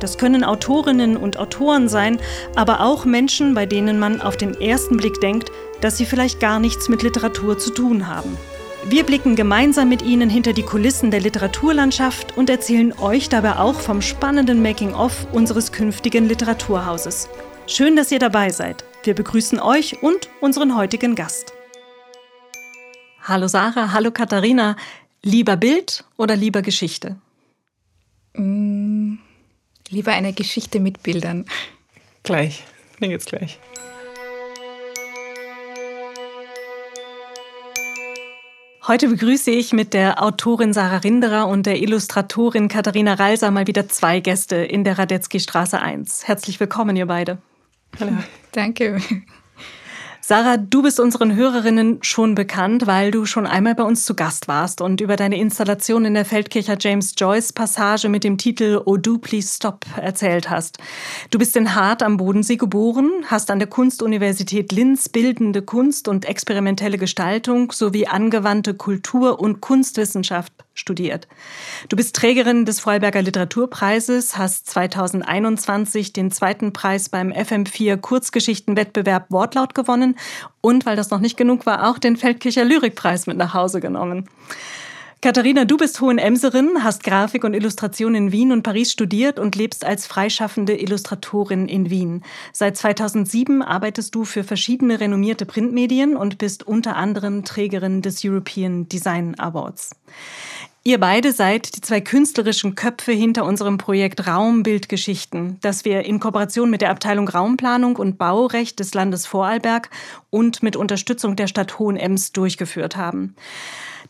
Das können Autorinnen und Autoren sein, aber auch Menschen, bei denen man auf den ersten Blick denkt, dass sie vielleicht gar nichts mit Literatur zu tun haben. Wir blicken gemeinsam mit Ihnen hinter die Kulissen der Literaturlandschaft und erzählen euch dabei auch vom spannenden Making-of unseres künftigen Literaturhauses. Schön, dass ihr dabei seid. Wir begrüßen euch und unseren heutigen Gast. Hallo Sarah, hallo Katharina. Lieber Bild oder lieber Geschichte? Mm, lieber eine Geschichte mit Bildern. Gleich, mir geht's gleich. Heute begrüße ich mit der Autorin Sarah Rinderer und der Illustratorin Katharina Ralser mal wieder zwei Gäste in der Radetzky Straße 1. Herzlich willkommen, ihr beide. Hallo. Danke. Sarah, du bist unseren Hörerinnen schon bekannt, weil du schon einmal bei uns zu Gast warst und über deine Installation in der Feldkircher James Joyce Passage mit dem Titel Oh Do Please Stop erzählt hast. Du bist in Hart am Bodensee geboren, hast an der Kunstuniversität Linz bildende Kunst und experimentelle Gestaltung sowie angewandte Kultur- und Kunstwissenschaft studiert. Du bist Trägerin des Vorarlberger Literaturpreises, hast 2021 den zweiten Preis beim FM4 Kurzgeschichtenwettbewerb Wortlaut gewonnen und, weil das noch nicht genug war, auch den Feldkircher Lyrikpreis mit nach Hause genommen. Katharina, du bist Hohenemserin, hast Grafik und Illustration in Wien und Paris studiert und lebst als freischaffende Illustratorin in Wien. Seit 2007 arbeitest du für verschiedene renommierte Printmedien und bist unter anderem Trägerin des European Design Awards. Ihr beide seid die zwei künstlerischen Köpfe hinter unserem Projekt Raumbildgeschichten, das wir in Kooperation mit der Abteilung Raumplanung und Baurecht des Landes Vorarlberg und mit Unterstützung der Stadt Hohenems durchgeführt haben.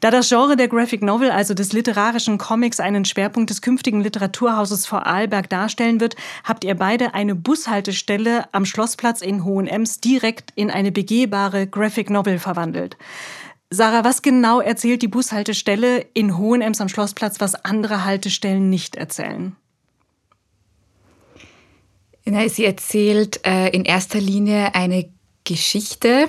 Da das Genre der Graphic Novel, also des literarischen Comics, einen Schwerpunkt des künftigen Literaturhauses Vorarlberg darstellen wird, habt ihr beide eine Bushaltestelle am Schlossplatz in Hohenems direkt in eine begehbare Graphic Novel verwandelt. Sarah, was genau erzählt die Bushaltestelle in Hohenems am Schlossplatz, was andere Haltestellen nicht erzählen? Sie erzählt äh, in erster Linie eine Geschichte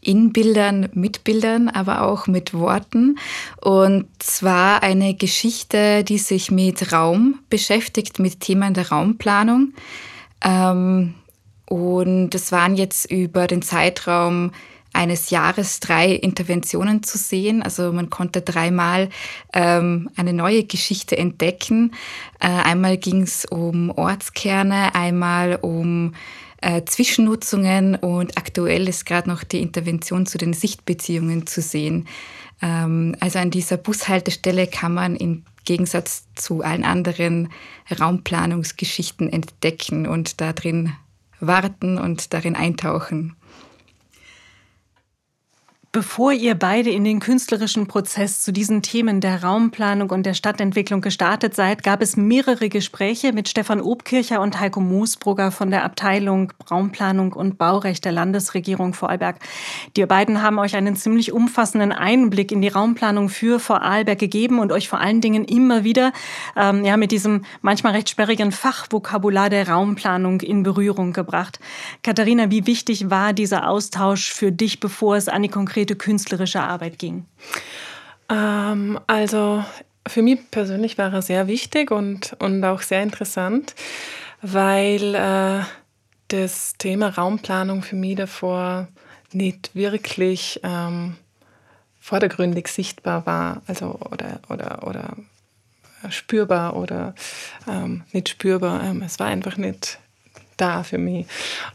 in Bildern, mit Bildern, aber auch mit Worten. Und zwar eine Geschichte, die sich mit Raum beschäftigt, mit Themen der Raumplanung. Ähm, und es waren jetzt über den Zeitraum eines Jahres drei Interventionen zu sehen. Also man konnte dreimal ähm, eine neue Geschichte entdecken. Äh, einmal ging es um Ortskerne, einmal um äh, Zwischennutzungen und aktuell ist gerade noch die Intervention zu den Sichtbeziehungen zu sehen. Ähm, also an dieser Bushaltestelle kann man im Gegensatz zu allen anderen Raumplanungsgeschichten entdecken und darin warten und darin eintauchen. Bevor ihr beide in den künstlerischen Prozess zu diesen Themen der Raumplanung und der Stadtentwicklung gestartet seid, gab es mehrere Gespräche mit Stefan Obkircher und Heiko Moosbrugger von der Abteilung Raumplanung und Baurecht der Landesregierung Vorarlberg. Die beiden haben euch einen ziemlich umfassenden Einblick in die Raumplanung für Vorarlberg gegeben und euch vor allen Dingen immer wieder ähm, ja, mit diesem manchmal recht sperrigen Fachvokabular der Raumplanung in Berührung gebracht. Katharina, wie wichtig war dieser Austausch für dich, bevor es an die konkrete konkrete künstlerische Arbeit ging? Ähm, also für mich persönlich war er sehr wichtig und, und auch sehr interessant, weil äh, das Thema Raumplanung für mich davor nicht wirklich ähm, vordergründig sichtbar war, also oder, oder, oder spürbar oder ähm, nicht spürbar. Ähm, es war einfach nicht da für mich.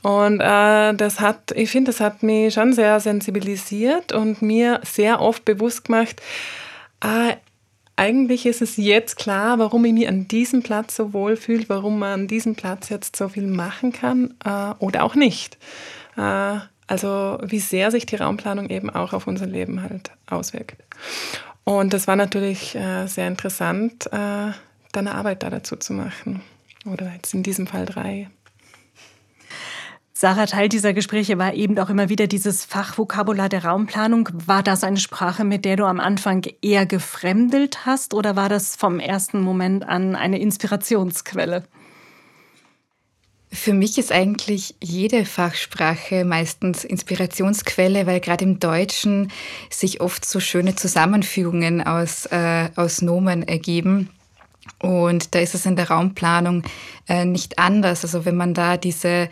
Und äh, das hat, ich finde, das hat mich schon sehr sensibilisiert und mir sehr oft bewusst gemacht, äh, eigentlich ist es jetzt klar, warum ich mich an diesem Platz so wohl fühle, warum man an diesem Platz jetzt so viel machen kann äh, oder auch nicht. Äh, also wie sehr sich die Raumplanung eben auch auf unser Leben halt auswirkt. Und das war natürlich äh, sehr interessant, äh, dann eine Arbeit da dazu zu machen. Oder jetzt in diesem Fall drei. Sarah, Teil dieser Gespräche war eben auch immer wieder dieses Fachvokabular der Raumplanung. War das eine Sprache, mit der du am Anfang eher gefremdelt hast oder war das vom ersten Moment an eine Inspirationsquelle? Für mich ist eigentlich jede Fachsprache meistens Inspirationsquelle, weil gerade im Deutschen sich oft so schöne Zusammenfügungen aus, äh, aus Nomen ergeben. Und da ist es in der Raumplanung äh, nicht anders. Also wenn man da diese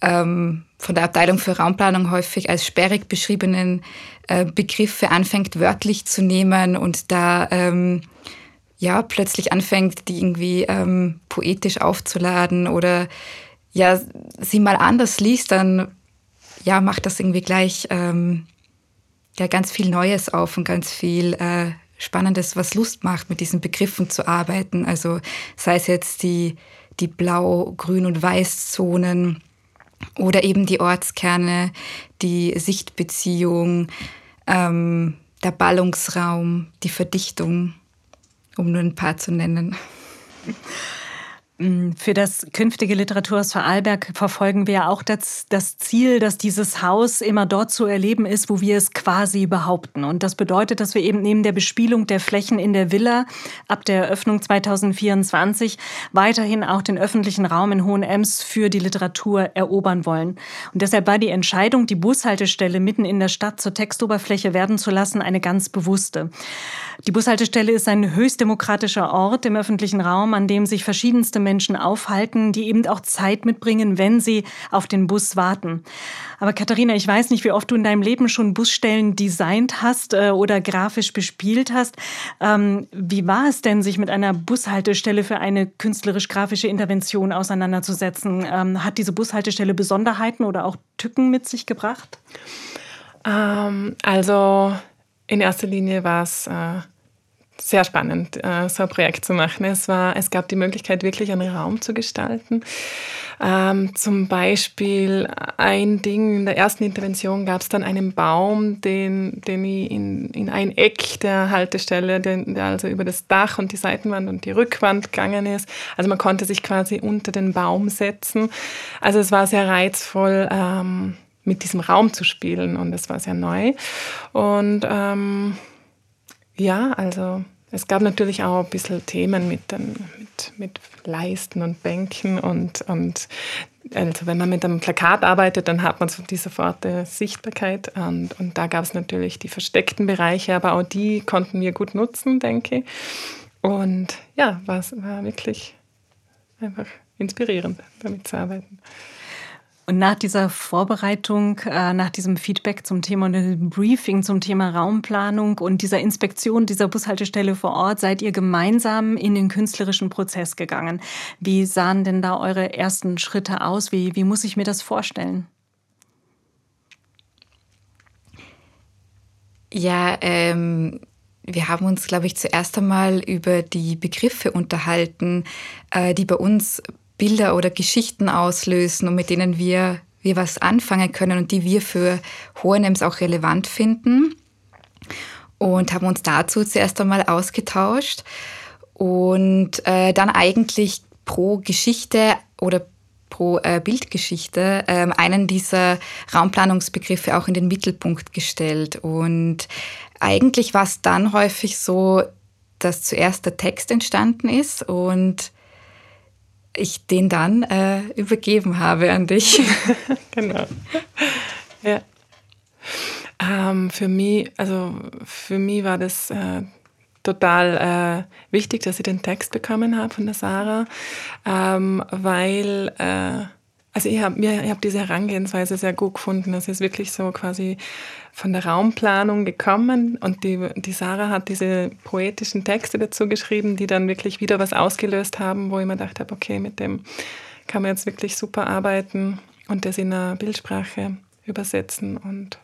ähm, von der Abteilung für Raumplanung häufig als sperrig beschriebenen äh, Begriffe anfängt wörtlich zu nehmen und da ähm, ja plötzlich anfängt, die irgendwie ähm, poetisch aufzuladen oder ja sie mal anders liest, dann ja macht das irgendwie gleich ähm, ja ganz viel Neues auf und ganz viel äh, Spannendes, was Lust macht, mit diesen Begriffen zu arbeiten. Also sei es jetzt die die Blau-, Grün- und Weißzonen oder eben die Ortskerne, die Sichtbeziehung, ähm, der Ballungsraum, die Verdichtung, um nur ein paar zu nennen. Mm, für das künftige Literaturhaus Vorarlberg verfolgen wir auch das, das, Ziel, dass dieses Haus immer dort zu erleben ist, wo wir es quasi behaupten. Und das bedeutet, dass wir eben neben der Bespielung der Flächen in der Villa ab der Eröffnung 2024 weiterhin auch den öffentlichen Raum in Hohenems für die Literatur erobern wollen. Und deshalb war die Entscheidung, die Bushaltestelle mitten in der Stadt zur Textoberfläche werden zu lassen, eine ganz bewusste. Die Bushaltestelle ist ein höchst demokratischer Ort im öffentlichen Raum, an dem sich verschiedenste Menschen aufhalten, die eben auch Zeit mitbringen, wenn sie auf den Bus warten. Aber Katharina, ich weiß nicht, wie oft du in deinem Leben schon Busstellen designt hast äh, oder grafisch bespielt hast. Ähm, wie war es denn, sich mit einer Bushaltestelle für eine künstlerisch-grafische Intervention auseinanderzusetzen? Ähm, hat diese Bushaltestelle Besonderheiten oder auch Tücken mit sich gebracht? Ähm, also in erster Linie war es äh, sehr spannend, äh, so ein Projekt zu machen. Es, war, es gab die Möglichkeit, wirklich einen Raum zu gestalten. Ähm, zum Beispiel ein Ding, in der ersten Intervention gab es dann einen Baum, den, den ich in, in ein Eck der Haltestelle, den, der also über das Dach und die Seitenwand und die Rückwand gegangen ist. Also man konnte sich quasi unter den Baum setzen. Also es war sehr reizvoll. Ähm, mit diesem Raum zu spielen und das war sehr neu. Und ähm, ja, also es gab natürlich auch ein bisschen Themen mit, den, mit, mit Leisten und Bänken und, und also wenn man mit einem Plakat arbeitet, dann hat man die sofortige Sichtbarkeit und, und da gab es natürlich die versteckten Bereiche, aber auch die konnten wir gut nutzen, denke ich. Und ja, war wirklich einfach inspirierend, damit zu arbeiten. Und nach dieser Vorbereitung, äh, nach diesem Feedback zum Thema und dem Briefing zum Thema Raumplanung und dieser Inspektion dieser Bushaltestelle vor Ort seid ihr gemeinsam in den künstlerischen Prozess gegangen. Wie sahen denn da eure ersten Schritte aus? Wie, wie muss ich mir das vorstellen? Ja, ähm, wir haben uns, glaube ich, zuerst einmal über die Begriffe unterhalten, äh, die bei uns Bilder oder Geschichten auslösen und mit denen wir, wir was anfangen können und die wir für Hohenems auch relevant finden. Und haben uns dazu zuerst einmal ausgetauscht und äh, dann eigentlich pro Geschichte oder pro äh, Bildgeschichte äh, einen dieser Raumplanungsbegriffe auch in den Mittelpunkt gestellt. Und eigentlich war es dann häufig so, dass zuerst der Text entstanden ist und ich den dann äh, übergeben habe an dich. genau. Ja. Ähm, für mich, also für mich war das äh, total äh, wichtig, dass ich den Text bekommen habe von der Sarah, ähm, weil also ich habe hab diese Herangehensweise sehr gut gefunden. Es ist wirklich so quasi von der Raumplanung gekommen und die, die Sarah hat diese poetischen Texte dazu geschrieben, die dann wirklich wieder was ausgelöst haben, wo ich mir gedacht habe, okay, mit dem kann man jetzt wirklich super arbeiten und das in einer Bildsprache übersetzen und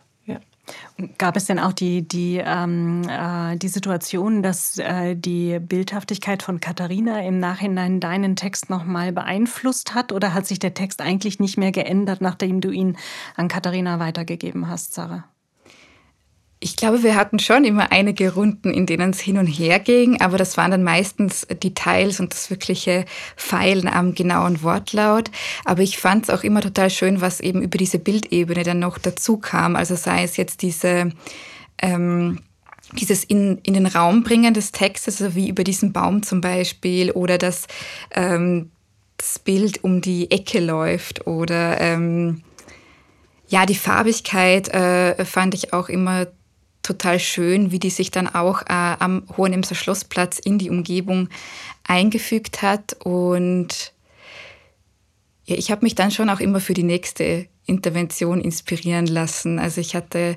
Gab es denn auch die, die, ähm, äh, die Situation, dass äh, die Bildhaftigkeit von Katharina im Nachhinein deinen Text nochmal beeinflusst hat? Oder hat sich der Text eigentlich nicht mehr geändert, nachdem du ihn an Katharina weitergegeben hast, Sarah? Ich glaube, wir hatten schon immer einige Runden, in denen es hin und her ging, aber das waren dann meistens Details und das wirkliche Feilen am genauen Wortlaut. Aber ich fand es auch immer total schön, was eben über diese Bildebene dann noch dazu kam. Also sei es jetzt diese ähm, dieses in, in den Raum bringen des Textes, also wie über diesen Baum zum Beispiel, oder dass ähm, das Bild um die Ecke läuft oder ähm, ja, die Farbigkeit äh, fand ich auch immer total schön, wie die sich dann auch äh, am Hohenemser Schlossplatz in die Umgebung eingefügt hat. Und ja, ich habe mich dann schon auch immer für die nächste Intervention inspirieren lassen. Also ich hatte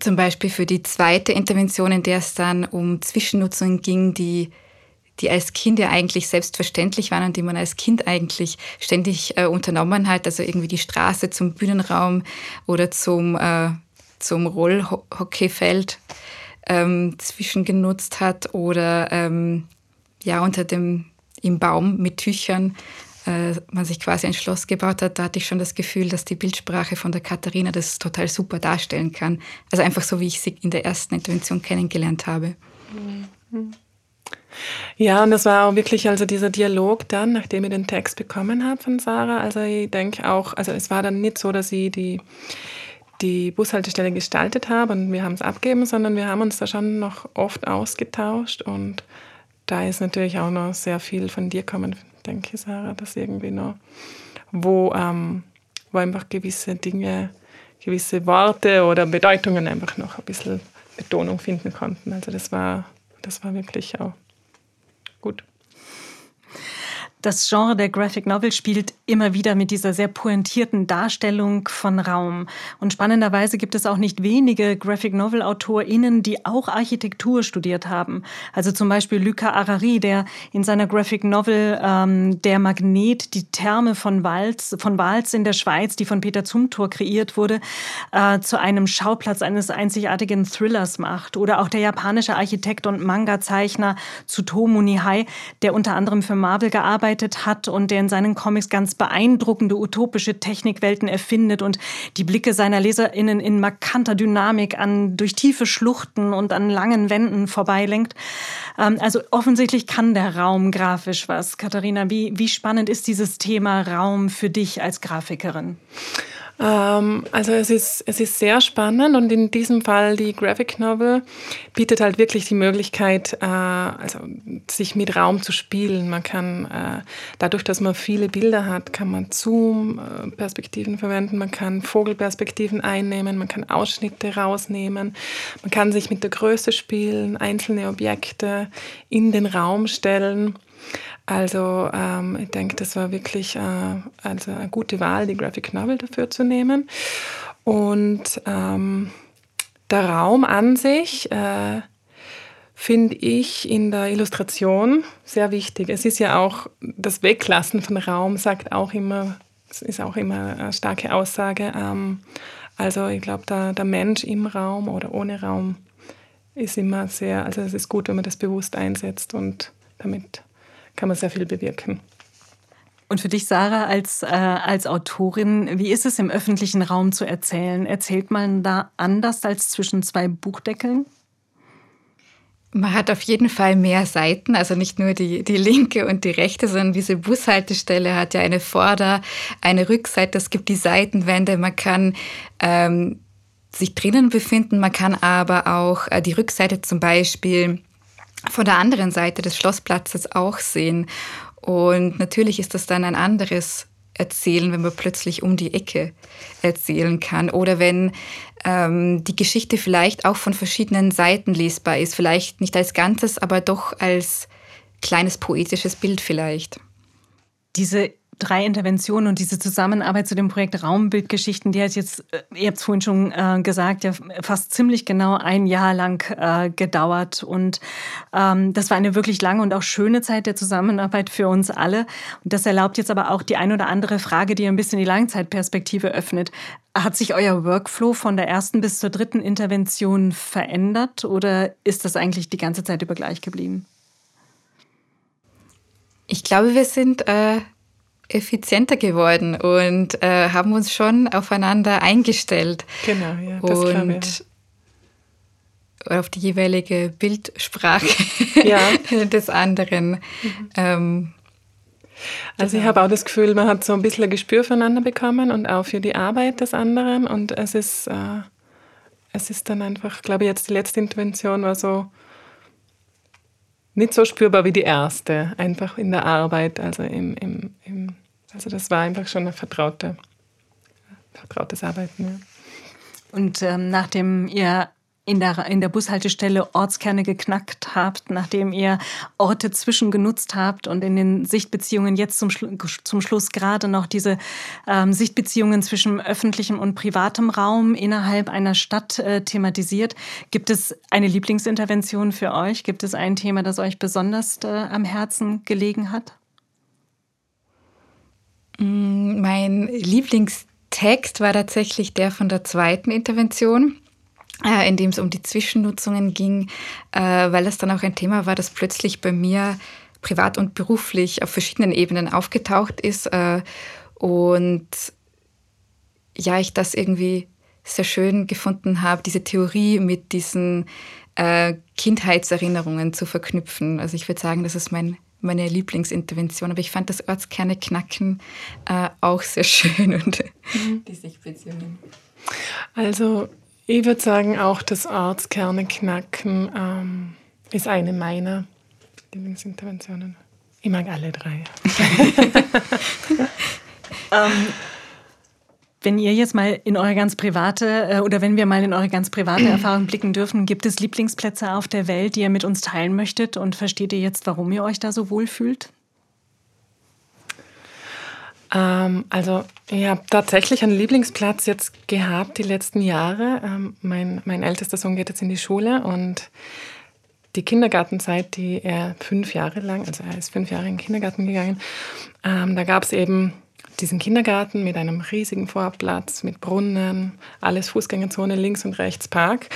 zum Beispiel für die zweite Intervention, in der es dann um Zwischennutzungen ging, die, die als Kind ja eigentlich selbstverständlich waren und die man als Kind eigentlich ständig äh, unternommen hat, also irgendwie die Straße zum Bühnenraum oder zum, äh, zum Rollhockeyfeld ähm, zwischengenutzt hat oder ähm, ja unter dem im Baum mit Tüchern äh, man sich quasi ein Schloss gebaut hat, da hatte ich schon das Gefühl, dass die Bildsprache von der Katharina das total super darstellen kann. Also einfach so, wie ich sie in der ersten Intervention kennengelernt habe. Ja, und das war auch wirklich also dieser Dialog dann, nachdem ich den Text bekommen habe von Sarah. Also ich denke auch, also es war dann nicht so, dass ich die, die Bushaltestelle gestaltet habe und wir haben es abgegeben, sondern wir haben uns da schon noch oft ausgetauscht und da ist natürlich auch noch sehr viel von dir kommen, denke ich, Sarah, dass irgendwie noch, wo, ähm, wo einfach gewisse Dinge, gewisse Worte oder Bedeutungen einfach noch ein bisschen Betonung finden konnten. Also das war, das war wirklich auch gut. Das Genre der Graphic Novel spielt immer wieder mit dieser sehr pointierten Darstellung von Raum. Und spannenderweise gibt es auch nicht wenige Graphic Novel AutorInnen, die auch Architektur studiert haben. Also zum Beispiel Luca Arari, der in seiner Graphic Novel ähm, Der Magnet, die Therme von Wals, von Wals in der Schweiz, die von Peter Zumthor kreiert wurde, äh, zu einem Schauplatz eines einzigartigen Thrillers macht. Oder auch der japanische Architekt und Manga-Zeichner Tsutomu Nihai, der unter anderem für Marvel gearbeitet gearbeitet hat und der in seinen Comics ganz beeindruckende utopische Technikwelten erfindet und die Blicke seiner LeserInnen in markanter Dynamik an durch tiefe Schluchten und an langen Wänden vorbeilenkt. Ähm, also offensichtlich kann der Raum grafisch was. Katharina, wie, wie spannend ist dieses Thema Raum für dich als Grafikerin? Ähm, also es ist, es ist sehr spannend und in diesem Fall die Graphic Novel bietet halt wirklich die Möglichkeit, äh, also sich mit Raum zu spielen. Man kann, äh, dadurch, dass man viele Bilder hat, kann man Zoom-Perspektiven verwenden, man kann Vogelperspektiven einnehmen, man kann Ausschnitte rausnehmen, man kann sich mit der Größe spielen, einzelne Objekte in den Raum stellen. Also ähm, ich denke, das war wirklich äh, also eine gute Wahl, die Graphic Novel dafür zu nehmen. Und ähm, der Raum an sich äh, finde ich in der Illustration sehr wichtig. Es ist ja auch das Weglassen von Raum sagt auch immer, es ist auch immer eine starke Aussage. Ähm, also ich glaube, der, der Mensch im Raum oder ohne Raum ist immer sehr, also es ist gut, wenn man das bewusst einsetzt und damit kann man sehr viel bewirken. Und für dich, Sarah, als, äh, als Autorin, wie ist es im öffentlichen Raum zu erzählen? Erzählt man da anders als zwischen zwei Buchdeckeln? Man hat auf jeden Fall mehr Seiten, also nicht nur die, die linke und die rechte, sondern diese Bushaltestelle hat ja eine Vorder-, eine Rückseite, es gibt die Seitenwände, man kann ähm, sich drinnen befinden, man kann aber auch äh, die Rückseite zum Beispiel von der anderen Seite des Schlossplatzes auch sehen. Und natürlich ist das dann ein anderes Erzählen, wenn man plötzlich um die Ecke erzählen kann oder wenn ähm, die Geschichte vielleicht auch von verschiedenen Seiten lesbar ist, vielleicht nicht als Ganzes, aber doch als kleines poetisches Bild vielleicht. Diese drei Interventionen und diese Zusammenarbeit zu dem Projekt Raumbildgeschichten, die hat jetzt, äh, ihr habt es vorhin schon äh, gesagt, ja fast ziemlich genau ein Jahr lang äh, gedauert. Und ähm, das war eine wirklich lange und auch schöne Zeit der Zusammenarbeit für uns alle. Und das erlaubt jetzt aber auch die ein oder andere Frage, die ein bisschen die Langzeitperspektive öffnet. Hat sich euer Workflow von der ersten bis zur dritten Intervention verändert oder ist das eigentlich die ganze Zeit über gleich geblieben? Ich glaube, wir sind äh, effizienter geworden und äh, haben uns schon aufeinander eingestellt. Genau, ja, das und glaube ich. auf die jeweilige Bildsprache ja. des anderen. Mhm. Ähm, also ich habe auch das Gefühl, man hat so ein bisschen ein Gespür füreinander bekommen und auch für die Arbeit des anderen. Und es ist, äh, es ist dann einfach, glaube ich, jetzt die letzte Intervention war so nicht so spürbar wie die erste, einfach in der Arbeit. Also, im, im, im also das war einfach schon ein vertraute, vertrautes Arbeiten. Ja. Und ähm, nachdem ihr in der, in der Bushaltestelle Ortskerne geknackt habt, nachdem ihr Orte zwischengenutzt habt und in den Sichtbeziehungen jetzt zum, zum Schluss gerade noch diese ähm, Sichtbeziehungen zwischen öffentlichem und privatem Raum innerhalb einer Stadt äh, thematisiert. Gibt es eine Lieblingsintervention für euch? Gibt es ein Thema, das euch besonders äh, am Herzen gelegen hat? Mm, mein Lieblingstext war tatsächlich der von der zweiten Intervention äh, in dem es um die Zwischennutzungen ging, äh, weil es dann auch ein Thema war, das plötzlich bei mir privat und beruflich auf verschiedenen Ebenen aufgetaucht ist. Äh, und ja, ich das irgendwie sehr schön gefunden habe, diese Theorie mit diesen Kindheitserinnerungen zu verknüpfen. Also ich würde sagen, das ist mein, meine Lieblingsintervention. Aber ich fand das Ortskerne knacken äh, auch sehr schön und die Sichtbeziehungen. Also ich würde sagen, auch das Ortskerne knacken ähm, ist eine meiner Lieblingsinterventionen. Ich mag alle drei. ähm, wenn ihr jetzt mal in eure ganz private äh, oder wenn wir mal in eure ganz private Erfahrung blicken dürfen, gibt es Lieblingsplätze auf der Welt, die ihr mit uns teilen möchtet und versteht ihr jetzt, warum ihr euch da so wohl fühlt? Ähm, also ich habe tatsächlich einen Lieblingsplatz jetzt gehabt die letzten Jahre. Ähm, mein, mein ältester Sohn geht jetzt in die Schule und die Kindergartenzeit, die er fünf Jahre lang, also er ist fünf Jahre in den Kindergarten gegangen, ähm, da gab es eben diesen Kindergarten mit einem riesigen Vorplatz, mit Brunnen, alles Fußgängerzone links und rechts Park.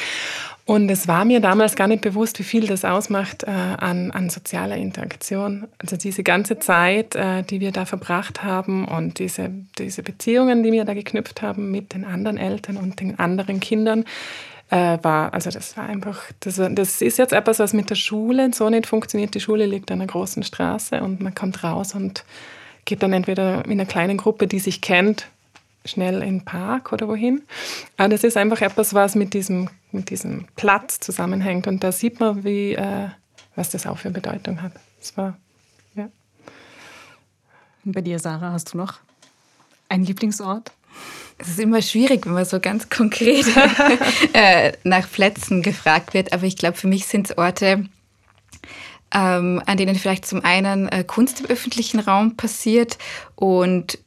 Und es war mir damals gar nicht bewusst, wie viel das ausmacht äh, an, an sozialer Interaktion. Also diese ganze Zeit, äh, die wir da verbracht haben und diese, diese Beziehungen, die wir da geknüpft haben mit den anderen Eltern und den anderen Kindern, äh, war, also das war einfach, das, das ist jetzt etwas, was mit der Schule so nicht funktioniert. Die Schule liegt an einer großen Straße und man kommt raus und geht dann entweder in einer kleinen Gruppe, die sich kennt, schnell in den Park oder wohin. Aber das ist einfach etwas, was mit diesem, mit diesem Platz zusammenhängt. Und da sieht man, wie, äh, was das auch für Bedeutung hat. Das war, ja. Und bei dir, Sarah, hast du noch einen Lieblingsort? Es ist immer schwierig, wenn man so ganz konkret äh, nach Plätzen gefragt wird. Aber ich glaube, für mich sind es Orte, ähm, an denen vielleicht zum einen äh, Kunst im öffentlichen Raum passiert und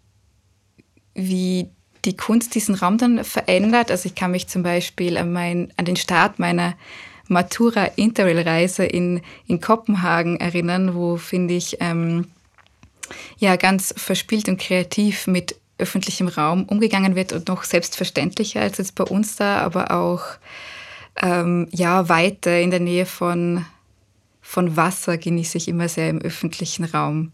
wie die Kunst diesen Raum dann verändert. Also ich kann mich zum Beispiel an, mein, an den Start meiner Matura Interrail-Reise in, in Kopenhagen erinnern, wo, finde ich, ähm, ja, ganz verspielt und kreativ mit öffentlichem Raum umgegangen wird und noch selbstverständlicher als jetzt bei uns da, aber auch ähm, ja, weiter in der Nähe von, von Wasser genieße ich immer sehr im öffentlichen Raum.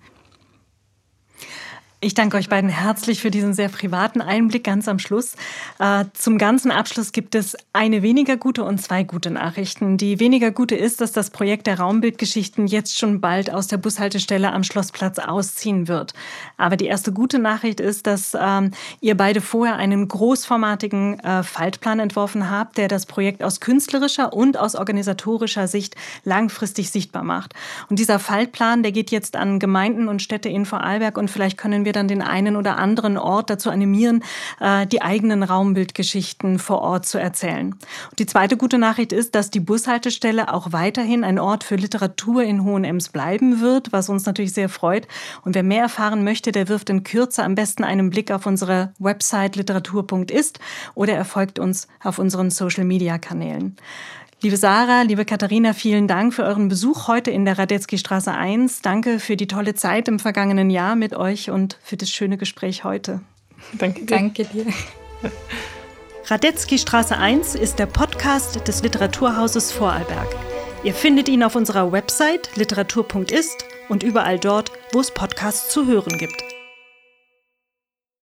Ich danke euch beiden herzlich für diesen sehr privaten Einblick ganz am Schluss. Äh, zum ganzen Abschluss gibt es eine weniger gute und zwei gute Nachrichten. Die weniger gute ist, dass das Projekt der Raumbildgeschichten jetzt schon bald aus der Bushaltestelle am Schlossplatz ausziehen wird. Aber die erste gute Nachricht ist, dass ähm, ihr beide vorher einen großformatigen äh, Faltplan entworfen habt, der das Projekt aus künstlerischer und aus organisatorischer Sicht langfristig sichtbar macht. Und dieser Faltplan, der geht jetzt an Gemeinden und Städte in Vorarlberg und vielleicht können wir dann den einen oder anderen Ort dazu animieren, äh, die eigenen Raumbildgeschichten vor Ort zu erzählen. Und die zweite gute Nachricht ist, dass die Bushaltestelle auch weiterhin ein Ort für Literatur in Hohenems bleiben wird, was uns natürlich sehr freut. Und wer mehr erfahren möchte, der wirft in Kürze am besten einen Blick auf unsere Website literatur.ist oder er folgt uns auf unseren Social-Media-Kanälen. Liebe Sarah, liebe Katharina, vielen Dank für euren Besuch heute in der Radetzky Straße 1. Danke für die tolle Zeit im vergangenen Jahr mit euch und für das schöne Gespräch heute. Danke dir. Danke dir. Radetzky Straße 1 ist der Podcast des Literaturhauses Vorarlberg. Ihr findet ihn auf unserer Website literatur.ist und überall dort, wo es Podcasts zu hören gibt.